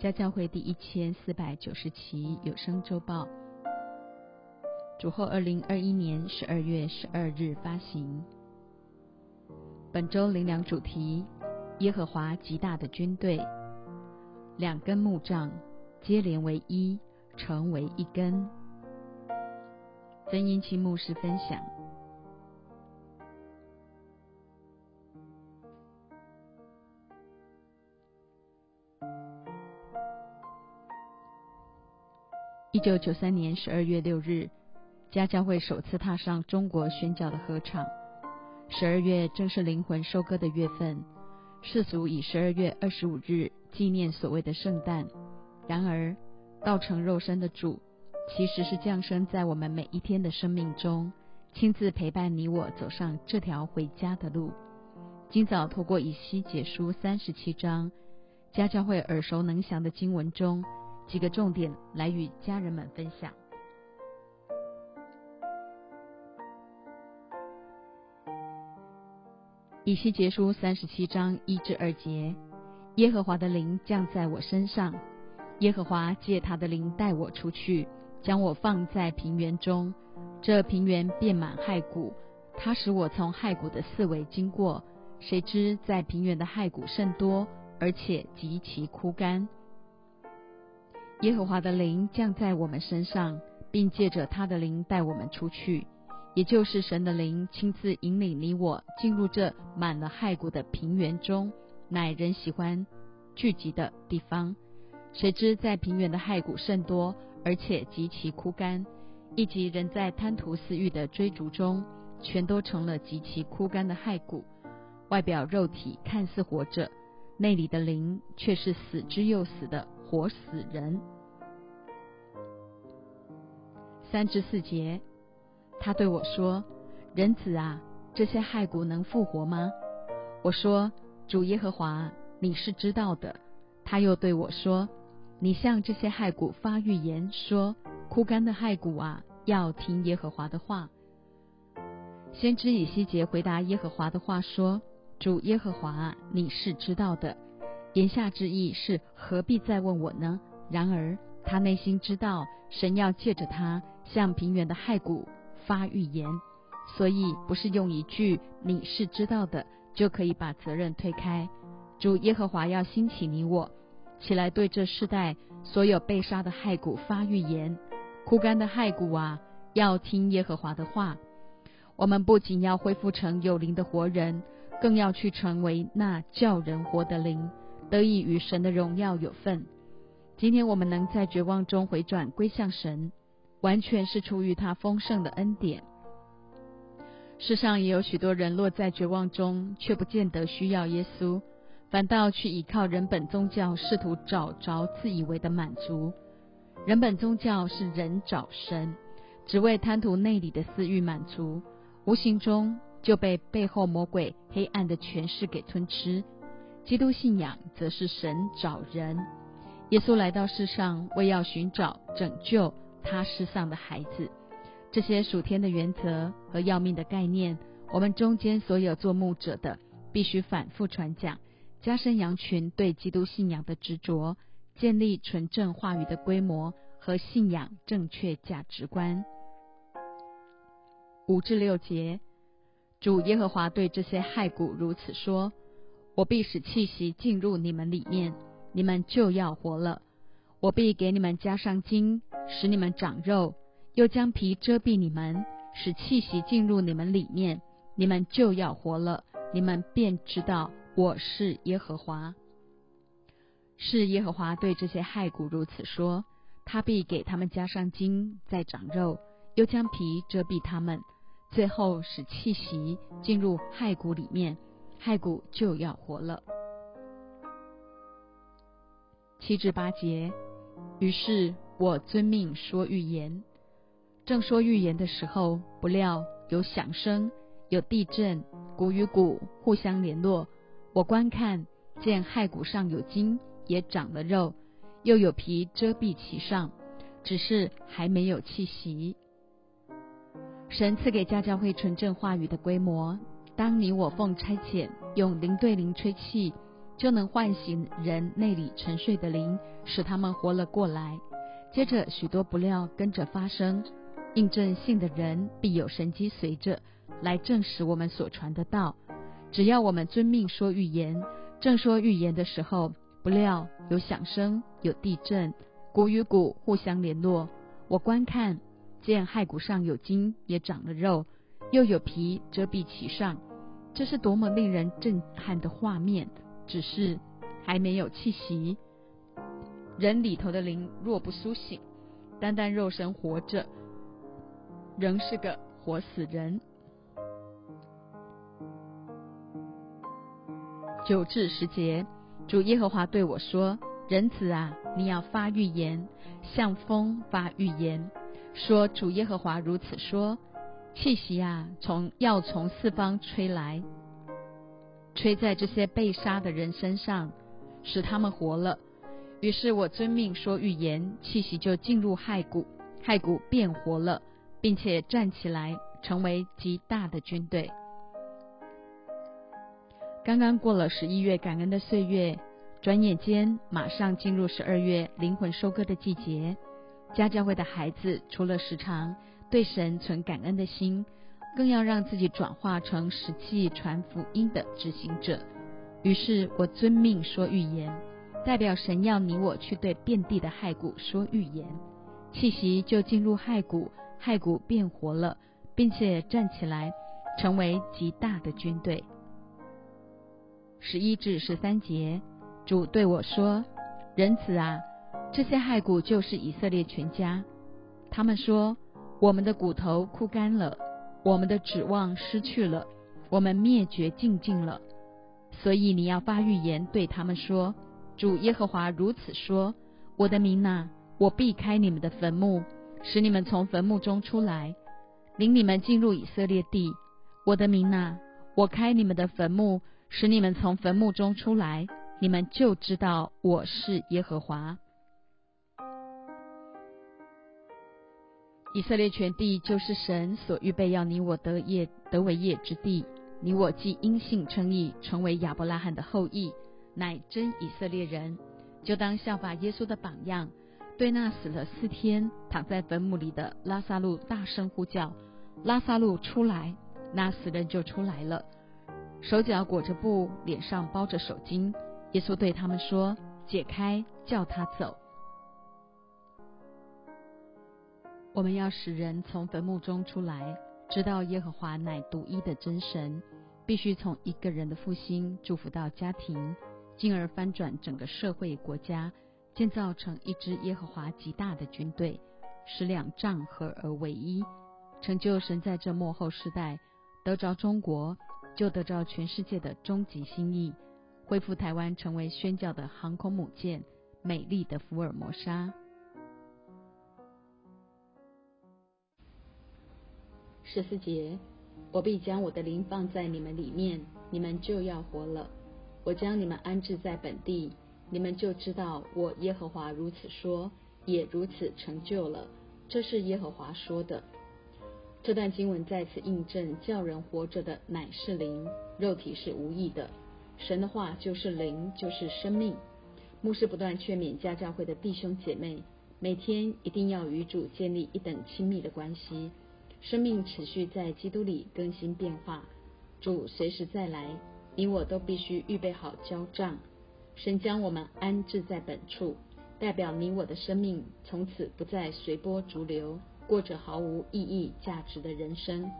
家教会第一千四百九十期有声周报，主后二零二一年十二月十二日发行。本周灵粮主题：耶和华极大的军队，两根木杖接连为一，成为一根。曾英清牧师分享。一九九三年十二月六日，家教会首次踏上中国宣教的合场。十二月正是灵魂收割的月份，世俗以十二月二十五日纪念所谓的圣诞。然而，道成肉身的主，其实是降生在我们每一天的生命中，亲自陪伴你我走上这条回家的路。今早透过以西解书三十七章，家教会耳熟能详的经文中。几个重点来与家人们分享。以西结书三十七章一至二节：耶和华的灵降在我身上，耶和华借他的灵带我出去，将我放在平原中。这平原遍满骸骨，他使我从骸骨的四围经过。谁知在平原的骸骨甚多，而且极其枯干。耶和华的灵降在我们身上，并借着他的灵带我们出去，也就是神的灵亲自引领你我进入这满了骸骨的平原中，乃人喜欢聚集的地方。谁知在平原的骸骨甚多，而且极其枯干，以及人在贪图私欲的追逐中，全都成了极其枯干的骸骨。外表肉体看似活着，内里的灵却是死之又死的。活死人。三至四节，他对我说：“人子啊，这些骸骨能复活吗？”我说：“主耶和华，你是知道的。”他又对我说：“你向这些骸骨发预言，说：枯干的骸骨啊，要听耶和华的话。”先知以西结回答耶和华的话说：“主耶和华，你是知道的。”言下之意是何必再问我呢？然而他内心知道神要借着他向平原的骸骨发预言，所以不是用一句“你是知道的”就可以把责任推开。主耶和华要兴起你我起来，对这世代所有被杀的骸骨发预言。枯干的骸骨啊，要听耶和华的话。我们不仅要恢复成有灵的活人，更要去成为那叫人活的灵。得以与神的荣耀有份。今天我们能在绝望中回转归向神，完全是出于他丰盛的恩典。世上也有许多人落在绝望中，却不见得需要耶稣，反倒去依靠人本宗教，试图找着自以为的满足。人本宗教是人找神，只为贪图内里的私欲满足，无形中就被背后魔鬼黑暗的权势给吞吃。基督信仰则是神找人，耶稣来到世上为要寻找拯救他世上的孩子。这些属天的原则和要命的概念，我们中间所有做牧者的必须反复传讲，加深羊群对基督信仰的执着，建立纯正话语的规模和信仰正确价值观。五至六节，主耶和华对这些骸骨如此说。我必使气息进入你们里面，你们就要活了。我必给你们加上筋，使你们长肉；又将皮遮蔽你们，使气息进入你们里面，你们就要活了。你们便知道我是耶和华。是耶和华对这些骸骨如此说：他必给他们加上筋，再长肉；又将皮遮蔽他们，最后使气息进入骸骨里面。骸骨就要活了。七至八节，于是我遵命说预言。正说预言的时候，不料有响声，有地震，骨与骨互相联络。我观看，见骸骨上有筋，也长了肉，又有皮遮蔽其上，只是还没有气息。神赐给家教会纯正话语的规模。当你我奉差遣，用灵对灵吹气，就能唤醒人内里沉睡的灵，使他们活了过来。接着许多不料跟着发生，印证信的人必有神机随着来证实我们所传的道。只要我们遵命说预言，正说预言的时候，不料有响声，有地震，骨与骨互相联络。我观看，见骸骨上有筋，也长了肉，又有皮遮蔽其上。这是多么令人震撼的画面！只是还没有气息。人里头的灵若不苏醒，单单肉身活着，仍是个活死人。九至十节，主耶和华对我说：“人子啊，你要发预言，向风发预言，说主耶和华如此说：气息啊，从要从四方吹来，吹在这些被杀的人身上，使他们活了。于是我遵命说预言，气息就进入骸骨，骸骨变活了，并且站起来，成为极大的军队。”刚刚过了十一月感恩的岁月，转眼间马上进入十二月灵魂收割的季节。家教会的孩子除了时常对神存感恩的心，更要让自己转化成实际传福音的执行者。于是我遵命说预言，代表神要你我去对遍地的骸骨说预言，气息就进入骸骨，骸骨变活了，并且站起来，成为极大的军队。十一至十三节，主对我说：“人子啊，这些骸骨就是以色列全家。他们说，我们的骨头枯干了，我们的指望失去了，我们灭绝尽尽了。所以你要发预言对他们说：主耶和华如此说：我的民呐，我避开你们的坟墓，使你们从坟墓中出来，领你们进入以色列地。我的民呐，我开你们的坟墓。”使你们从坟墓中出来，你们就知道我是耶和华。以色列全地就是神所预备要你我得业得为业之地。你我既因信称义，成为亚伯拉罕的后裔，乃真以色列人，就当效法耶稣的榜样，对那死了四天躺在坟墓里的拉萨路大声呼叫：“拉萨路出来！”那死人就出来了。手脚裹着布，脸上包着手巾。耶稣对他们说：“解开，叫他走。”我们要使人从坟墓中出来，知道耶和华乃独一的真神。必须从一个人的复兴祝福到家庭，进而翻转整个社会国家，建造成一支耶和华极大的军队，使两仗合而为一，成就神在这幕后时代得着中国。就得着全世界的终极心意，恢复台湾成为宣教的航空母舰，美丽的福尔摩沙。十四节，我必将我的灵放在你们里面，你们就要活了。我将你们安置在本地，你们就知道我耶和华如此说，也如此成就了。这是耶和华说的。这段经文再次印证，叫人活着的乃是灵，肉体是无益的。神的话就是灵，就是生命。牧师不断劝勉家教会的弟兄姐妹，每天一定要与主建立一等亲密的关系，生命持续在基督里更新变化。主随时再来，你我都必须预备好交账。神将我们安置在本处，代表你我的生命从此不再随波逐流。过着毫无意义、价值的人生。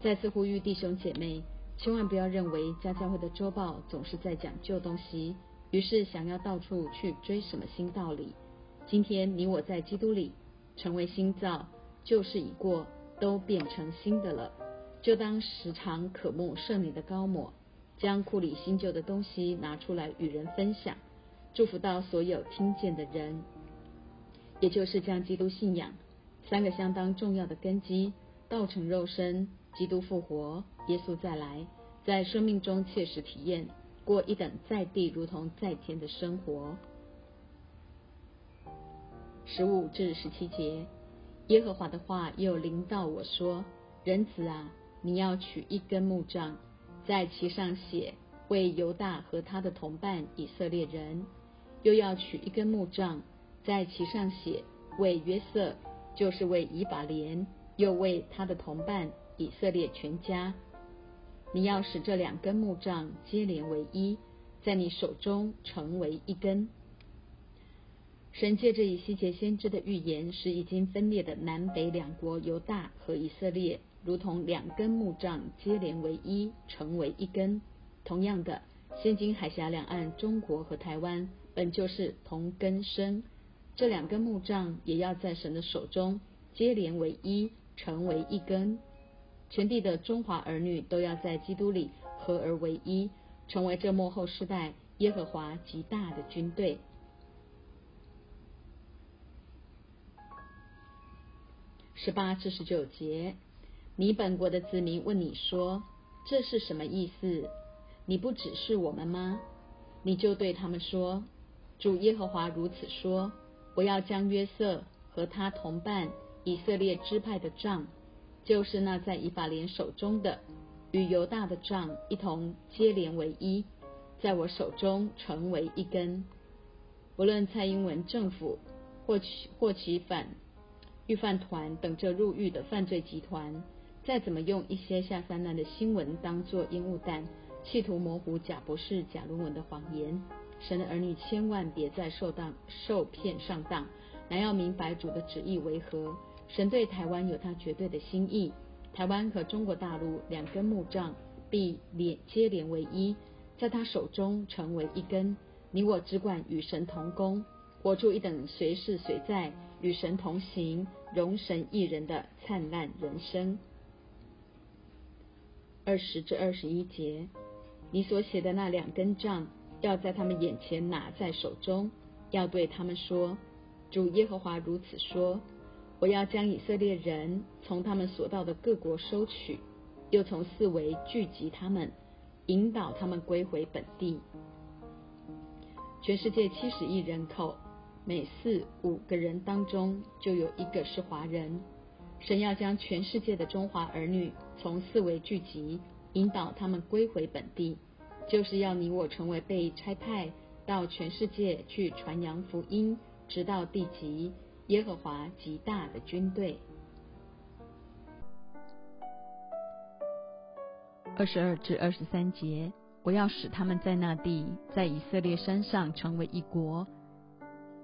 再次呼吁弟兄姐妹，千万不要认为家教会的周报总是在讲旧东西，于是想要到处去追什么新道理。今天你我在基督里成为新造，旧事已过，都变成新的了。就当时常渴慕圣灵的高抹，将库里新旧的东西拿出来与人分享，祝福到所有听见的人，也就是将基督信仰。三个相当重要的根基：道成肉身、基督复活、耶稣再来，在生命中切实体验，过一等在地如同在天的生活。十五至十七节，耶和华的话又临到我说：“人子啊，你要取一根木杖，在其上写为犹大和他的同伴以色列人，又要取一根木杖，在其上写为约瑟，就是为以法莲，又为他的同伴以色列全家。你要使这两根木杖接连为一，在你手中成为一根。神借着以西结先知的预言，使已经分裂的南北两国犹大和以色列，如同两根木杖接连为一，成为一根。同样的，现今海峡两岸，中国和台湾本就是同根生，这两根木杖也要在神的手中接连为一，成为一根。全地的中华儿女都要在基督里合而为一，成为这幕后世代耶和华极大的军队。十八至十九节，你本国的子民问你说：“这是什么意思？你不只是我们吗？”你就对他们说：“主耶和华如此说：我要将约瑟和他同伴以色列支派的杖。”就是那在以法莲手中的与犹大的杖一同接连为一，在我手中成为一根。不论蔡英文政府或其或其反预犯团等着入狱的犯罪集团，再怎么用一些下三滥的新闻当做烟雾弹，企图模糊贾博士、贾论文的谎言，神的儿女千万别再受当受骗上当，乃要明白主的旨意为何。神对台湾有他绝对的心意，台湾和中国大陆两根木杖必连接连为一，在他手中成为一根。你我只管与神同工，活出一等随时随在与神同行、容神一人的灿烂人生。二十至二十一节，你所写的那两根杖，要在他们眼前拿在手中，要对他们说：主耶和华如此说。我要将以色列人从他们所到的各国收取，又从四围聚集他们，引导他们归回本地。全世界七十亿人口，每四五个人当中就有一个是华人。神要将全世界的中华儿女从四围聚集，引导他们归回本地，就是要你我成为被差派到全世界去传扬福音，直到地极。耶和华极大的军队。二十二至二十三节，我要使他们在那地，在以色列山上成为一国，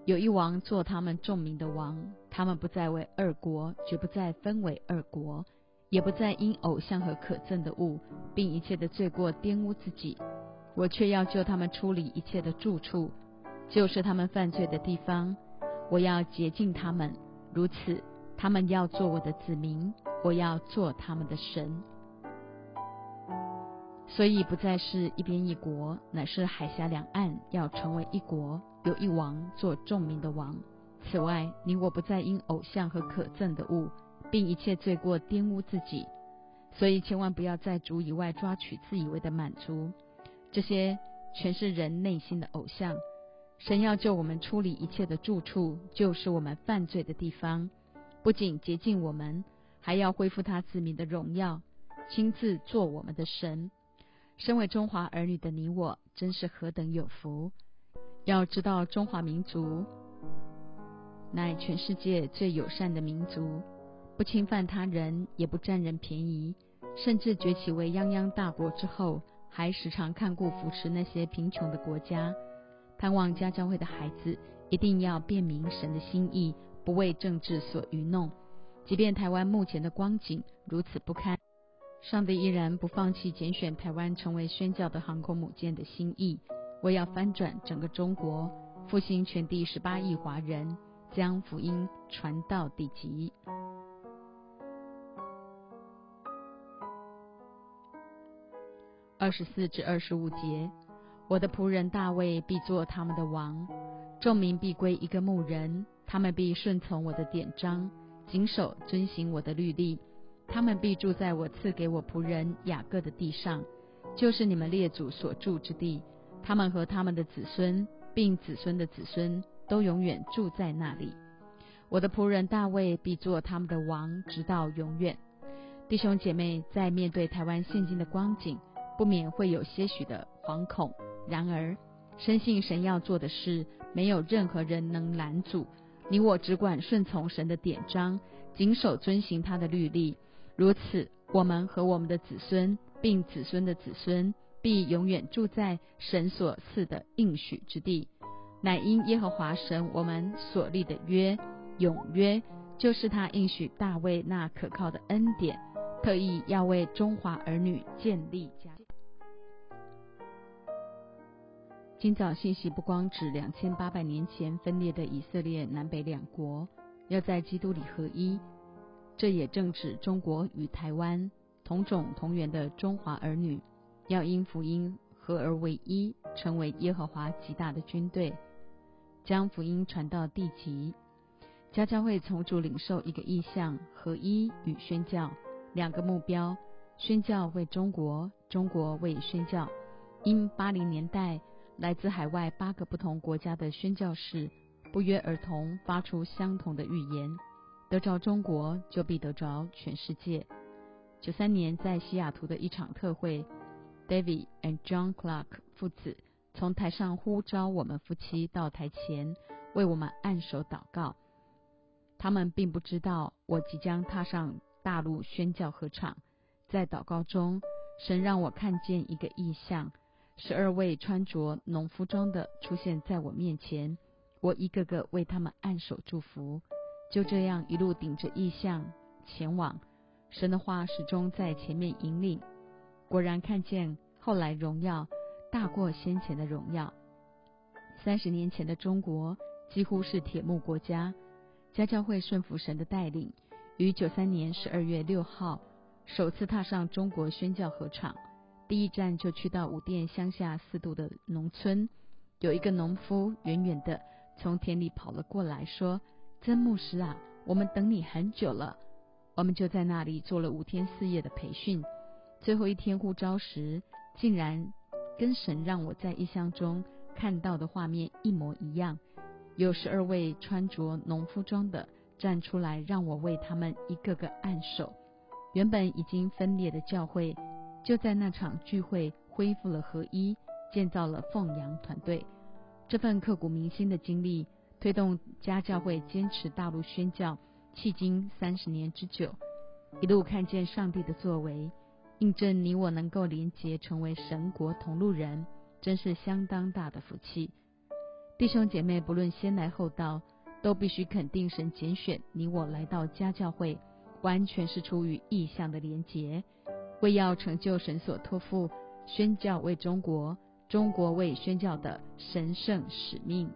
有一王做他们众民的王。他们不再为二国，绝不再分为二国，也不再因偶像和可憎的物，并一切的罪过玷污自己。我却要救他们出离一切的住处，就是他们犯罪的地方。我要洁净他们，如此，他们要做我的子民，我要做他们的神。所以不再是一边一国，乃是海峡两岸要成为一国，有一王做众民的王。此外，你我不再因偶像和可憎的物，并一切罪过玷污自己。所以千万不要在主以外抓取自以为的满足，这些全是人内心的偶像。神要救我们出离一切的住处，就是我们犯罪的地方。不仅洁净我们，还要恢复他子民的荣耀，亲自做我们的神。身为中华儿女的你我，真是何等有福！要知道，中华民族乃全世界最友善的民族，不侵犯他人，也不占人便宜，甚至崛起为泱泱大国之后，还时常看顾扶持那些贫穷的国家。盼望家教会的孩子一定要辨明神的心意，不为政治所愚弄。即便台湾目前的光景如此不堪，上帝依然不放弃拣选台湾成为宣教的航空母舰的心意。我要翻转整个中国，复兴全地十八亿华人，将福音传到地极。二十四至二十五节。我的仆人大卫必做他们的王，众民必归一个牧人，他们必顺从我的典章，谨守遵行我的律例。他们必住在我赐给我仆人雅各的地上，就是你们列祖所住之地。他们和他们的子孙，并子孙的子孙，都永远住在那里。我的仆人大卫必做他们的王，直到永远。弟兄姐妹，在面对台湾现今的光景，不免会有些许的惶恐。然而，深信神要做的事，没有任何人能拦阻。你我只管顺从神的典章，谨守遵行他的律例。如此，我们和我们的子孙，并子孙的子孙，必永远住在神所赐的应许之地。乃因耶和华神我们所立的约，永约，就是他应许大卫那可靠的恩典，特意要为中华儿女建立家。今早信息不光指两千八百年前分裂的以色列南北两国要在基督里合一，这也正指中国与台湾同种同源的中华儿女要因福音合而为一，成为耶和华极大的军队，将福音传到地极。家教会从主领受一个意向：合一与宣教两个目标。宣教为中国，中国为宣教。因八零年代。来自海外八个不同国家的宣教士不约而同发出相同的预言：得着中国，就必得着全世界。九三年在西雅图的一场特会，David and John Clark 父子从台上呼召我们夫妻到台前为我们按手祷告。他们并不知道我即将踏上大陆宣教合场。在祷告中，神让我看见一个异象。十二位穿着农夫装的出现在我面前，我一个个为他们按手祝福，就这样一路顶着异象前往。神的话始终在前面引领，果然看见后来荣耀大过先前的荣耀。三十年前的中国几乎是铁木国家，家教会顺服神的带领，于九三年十二月六号首次踏上中国宣教合场。第一站就去到五店乡下四渡的农村，有一个农夫远远的从田里跑了过来，说：“曾牧师啊，我们等你很久了。”我们就在那里做了五天四夜的培训，最后一天呼召时，竟然跟神让我在异乡中看到的画面一模一样。有十二位穿着农夫装的站出来，让我为他们一个个按手。原本已经分裂的教会。就在那场聚会恢复了合一，建造了凤阳团队。这份刻骨铭心的经历，推动家教会坚持大陆宣教，迄今三十年之久，一路看见上帝的作为，印证你我能够连结成为神国同路人，真是相当大的福气。弟兄姐妹，不论先来后到，都必须肯定神拣选你我来到家教会，完全是出于意向的连结。为要成就神所托付宣教为中国、中国为宣教的神圣使命。